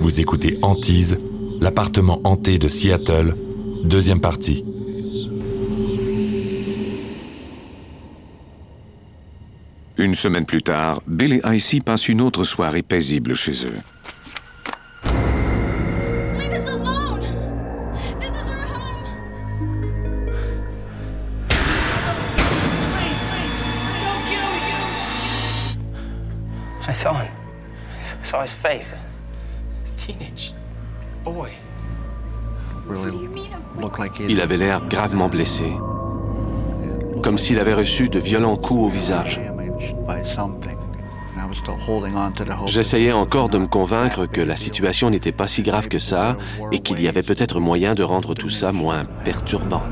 Vous écoutez Antise, l'appartement hanté de Seattle, deuxième partie. Une semaine plus tard, Bill et Icy passent une autre soirée paisible chez eux. Leave us alone! This is our home! I saw him. I saw his face. Teenage boy. You mean him? looked like he Il avait l'air gravement blessé, comme s'il avait reçu de violents coups au visage. J'essayais encore de me convaincre que la situation n'était pas si grave que ça et qu'il y avait peut-être moyen de rendre tout ça moins perturbant.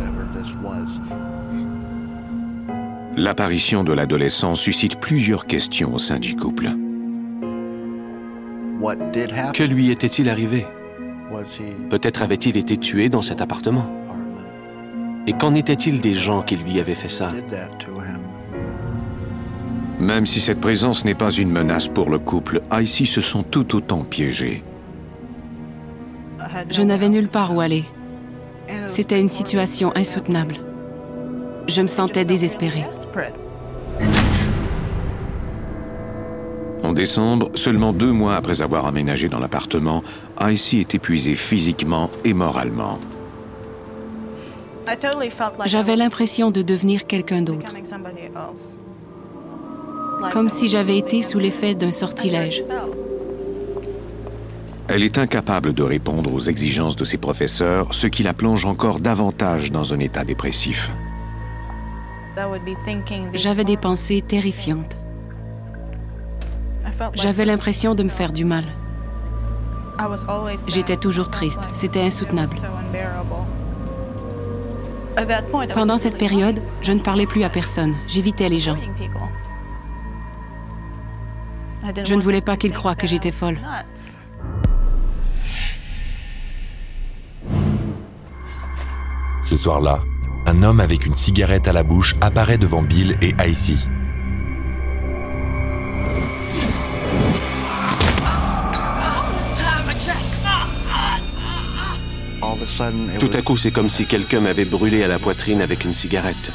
L'apparition de l'adolescent suscite plusieurs questions au sein du couple. Que lui était-il arrivé? Peut-être avait-il été tué dans cet appartement. Et qu'en était-il des gens qui lui avaient fait ça? Même si cette présence n'est pas une menace pour le couple, Icy se sent tout autant piégés. Je n'avais nulle part où aller. C'était une situation insoutenable. Je me sentais désespérée. Décembre, seulement deux mois après avoir aménagé dans l'appartement, Icy est épuisé physiquement et moralement. J'avais l'impression de devenir quelqu'un d'autre, comme si j'avais été sous l'effet d'un sortilège. Elle est incapable de répondre aux exigences de ses professeurs, ce qui la plonge encore davantage dans un état dépressif. J'avais des pensées terrifiantes. J'avais l'impression de me faire du mal. J'étais toujours triste. C'était insoutenable. Pendant cette période, je ne parlais plus à personne. J'évitais les gens. Je ne voulais pas qu'ils croient que j'étais folle. Ce soir-là, un homme avec une cigarette à la bouche apparaît devant Bill et Icy. Tout à coup, c'est comme si quelqu'un m'avait brûlé à la poitrine avec une cigarette.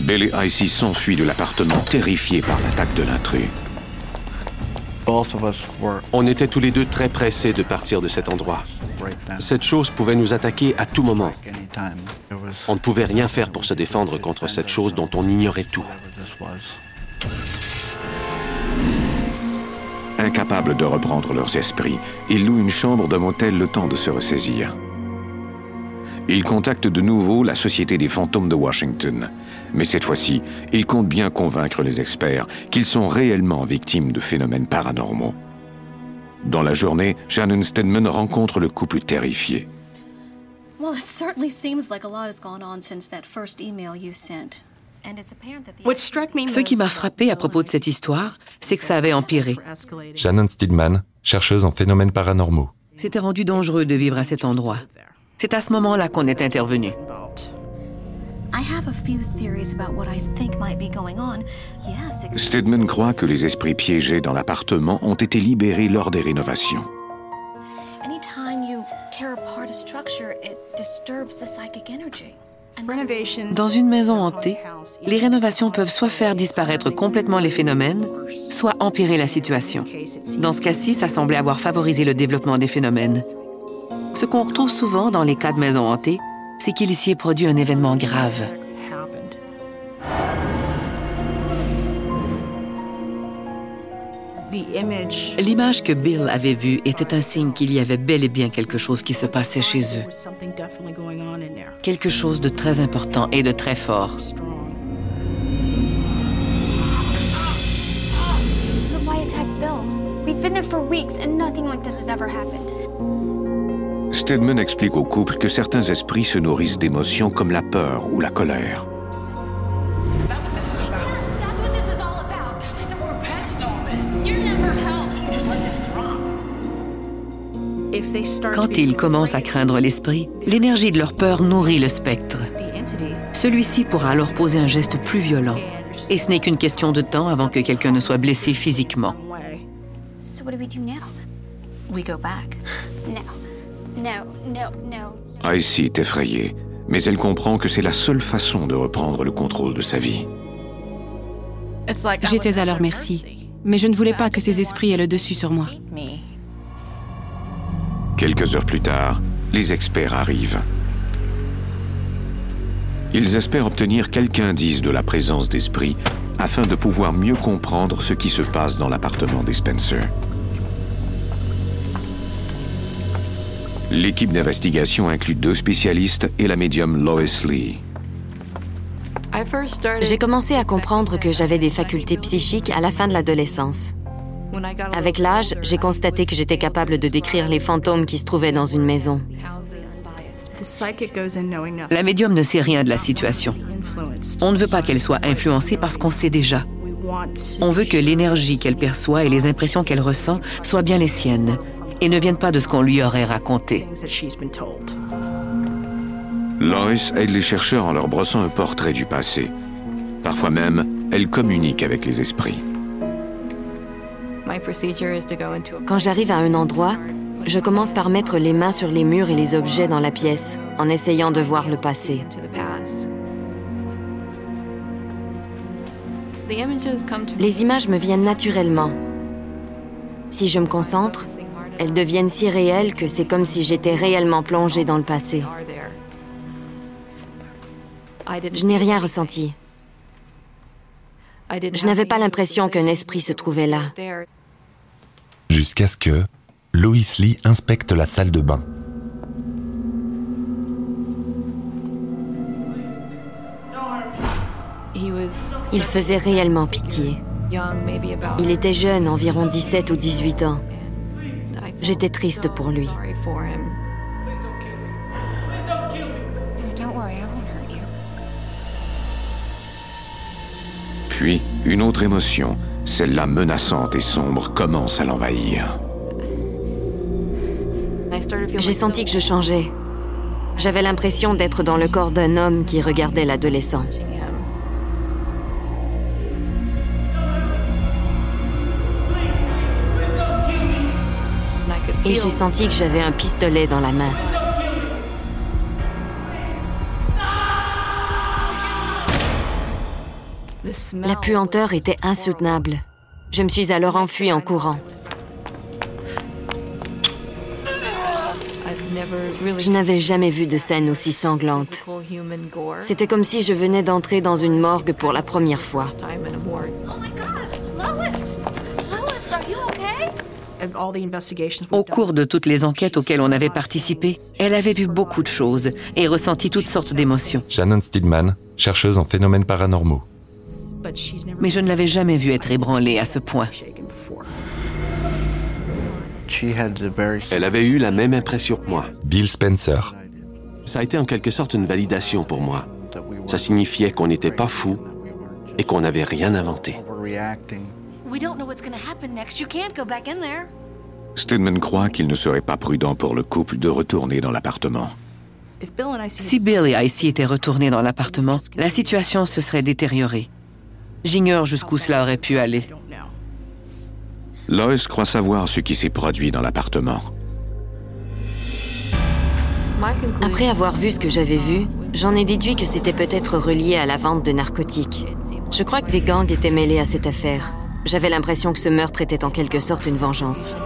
Bill et Icy s'enfuient de l'appartement terrifiés par l'attaque de l'intrus. On était tous les deux très pressés de partir de cet endroit. Cette chose pouvait nous attaquer à tout moment. On ne pouvait rien faire pour se défendre contre cette chose dont on ignorait tout. Incapables de reprendre leurs esprits, ils louent une chambre d'un motel le temps de se ressaisir. Ils contactent de nouveau la Société des fantômes de Washington. Mais cette fois-ci, ils comptent bien convaincre les experts qu'ils sont réellement victimes de phénomènes paranormaux. Dans la journée, Shannon Stedman rencontre le couple terrifié. Well, it certainly seems like a lot has gone on since that first email you. Ce qui m'a frappé à propos de cette histoire, c'est que ça avait empiré. Shannon Steedman, chercheuse en phénomènes paranormaux. C'était rendu dangereux de vivre à cet endroit. C'est à ce moment-là qu'on est intervenu. Stedman croit que les esprits piégés dans l'appartement ont été libérés lors des rénovations. Dans une maison hantée, les rénovations peuvent soit faire disparaître complètement les phénomènes, soit empirer la situation. Dans ce cas-ci, ça semblait avoir favorisé le développement des phénomènes. Ce qu'on retrouve souvent dans les cas de maisons hantées, c'est qu'il s'y est produit un événement grave. L'image que Bill avait vue était un signe qu'il y avait bel et bien quelque chose qui se passait chez eux. Quelque chose de très important et de très fort. But why attack Bill? We've been there for weeks and nothing like this has ever happened. Stedman explique au couple que certains esprits se nourrissent d'émotions comme la peur ou la colère. Quand ils commencent à craindre l'esprit, l'énergie de leur peur nourrit le spectre. Celui-ci pourra alors poser un geste plus violent, Et ce n'est qu'une question de temps avant que quelqu'un ne soit blessé physiquement. Icy est effrayée, mais elle comprend que c'est la seule façon de reprendre le contrôle de sa vie. J'étais à leur merci, mais je ne voulais pas que ces esprits aient le dessus sur moi. Quelques heures plus tard, les experts arrivent. Ils espèrent obtenir quelque indice de la présence d'esprits afin de pouvoir mieux comprendre ce qui se passe dans l'appartement des Spencer. L'équipe d'investigation inclut deux spécialistes et la médium Lois Lee. J'ai commencé à comprendre que j'avais des facultés psychiques à la fin de l'adolescence. Avec l'âge, j'ai constaté que j'étais capable de décrire les fantômes qui se trouvaient dans une maison. La médium ne sait rien de la situation. On ne veut pas qu'elle soit influencée parce qu'on sait déjà. On veut que l'énergie qu'elle perçoit et les impressions qu'elle ressent soient bien les siennes et ne viennent pas de ce qu'on lui aurait raconté. Lois aide les chercheurs en leur brossant un portrait du passé. Parfois même, elle communique avec les esprits. Quand j'arrive à un endroit, je commence par mettre les mains sur les murs et les objets dans la pièce, en essayant de voir le passé. Les images me viennent naturellement. Si je me concentre, elles deviennent si réelles que c'est comme si j'étais réellement plongée dans le passé. Je n'ai rien ressenti. Je n'avais pas l'impression qu'un esprit se trouvait là. Jusqu'à ce que Lois Lee inspecte la salle de bain. Il faisait réellement pitié. Il était jeune, environ 17 ou 18 ans. J'étais triste pour lui. Puis, une autre émotion, celle-là menaçante et sombre, commence à l'envahir. J'ai senti que je changeais. J'avais l'impression d'être dans le corps d'un homme qui regardait l'adolescent. Et j'ai senti que j'avais un pistolet dans la main. La puanteur était insoutenable. Je me suis alors enfuie en courant. Je n'avais jamais vu de scène aussi sanglante. C'était comme si je venais d'entrer dans une morgue pour la première fois. Au cours de toutes les enquêtes auxquelles on avait participé, elle avait vu beaucoup de choses et ressenti toutes sortes d'émotions. Shannon Stillman, chercheuse en phénomènes paranormaux. Mais je ne l'avais jamais vue être ébranlée à ce point. Elle avait eu la même impression que moi. Bill Spencer. Ça a été en quelque sorte une validation pour moi. Ça signifiait qu'on n'était pas fou et qu'on n'avait rien inventé. Stedman croit qu'il ne serait pas prudent pour le couple de retourner dans l'appartement. Si Bill et Icy étaient retournés dans l'appartement, la situation se serait détériorée. J'ignore jusqu'où cela aurait pu aller. Lois croit savoir ce qui s'est produit dans l'appartement. Après avoir vu ce que j'avais vu, j'en ai déduit que c'était peut-être relié à la vente de narcotiques. Je crois que des gangs étaient mêlés à cette affaire. J'avais l'impression que ce meurtre était en quelque sorte une vengeance.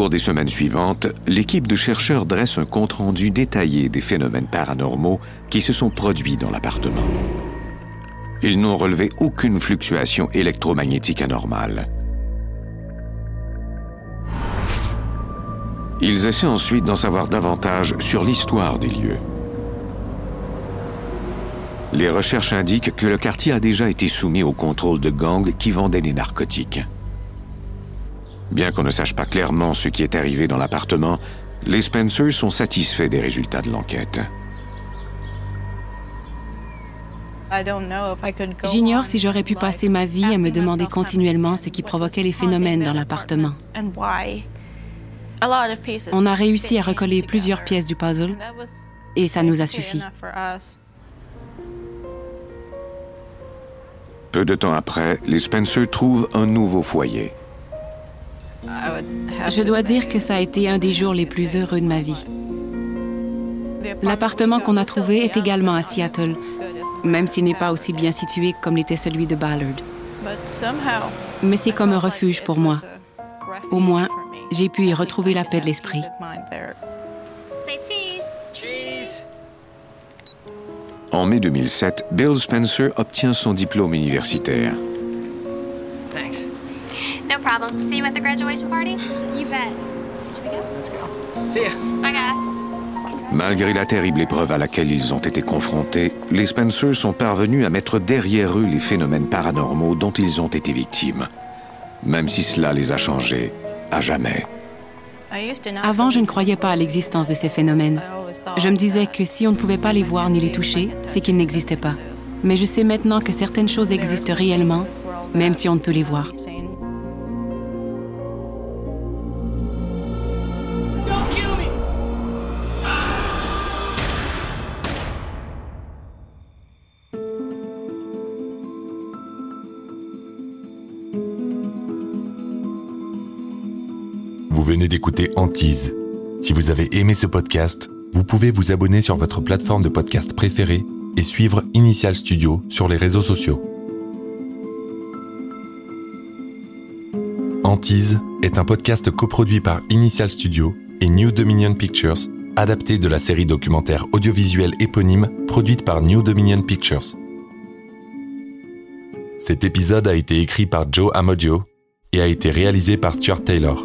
Cours des semaines suivantes, l'équipe de chercheurs dresse un compte-rendu détaillé des phénomènes paranormaux qui se sont produits dans l'appartement. Ils n'ont relevé aucune fluctuation électromagnétique anormale. Ils essaient ensuite d'en savoir davantage sur l'histoire des lieux. Les recherches indiquent que le quartier a déjà été soumis au contrôle de gangs qui vendaient des narcotiques. Bien qu'on ne sache pas clairement ce qui est arrivé dans l'appartement, les Spencers sont satisfaits des résultats de l'enquête. J'ignore si j'aurais pu passer ma vie à me demander continuellement ce qui provoquait les phénomènes dans l'appartement. On a réussi à recoller plusieurs pièces du puzzle et ça nous a suffi. Peu de temps après, les Spencer trouvent un nouveau foyer. Je dois dire que ça a été un des jours les plus heureux de ma vie. L'appartement qu'on a trouvé est également à Seattle, même s'il n'est pas aussi bien situé comme l'était celui de Ballard. Mais c'est comme un refuge pour moi. Au moins, j'ai pu y retrouver la paix de l'esprit. En mai 2007, Bill Spencer obtient son diplôme universitaire. No problem. See you at the graduation party? You bet. Should we go? Let's go. See ya. Bye, guys. Malgré la terrible épreuve à laquelle ils ont été confrontés, les Spencer sont parvenus à mettre derrière eux les phénomènes paranormaux dont ils ont été victimes. Même si cela les a changés à jamais. Avant, je ne croyais pas à l'existence de ces phénomènes. Je me disais que si on ne pouvait pas les voir ni les toucher, c'est qu'ils n'existaient pas. Mais je sais maintenant que certaines choses existent réellement, même si on ne peut les voir. Venez d'écouter Antise. Si vous avez aimé ce podcast, vous pouvez vous abonner sur votre plateforme de podcast préférée et suivre Initial Studio sur les réseaux sociaux. Antise est un podcast coproduit par Initial Studio et New Dominion Pictures, adapté de la série documentaire audiovisuelle éponyme produite par New Dominion Pictures. Cet épisode a été écrit par Joe Amodio et a été réalisé par Stuart Taylor.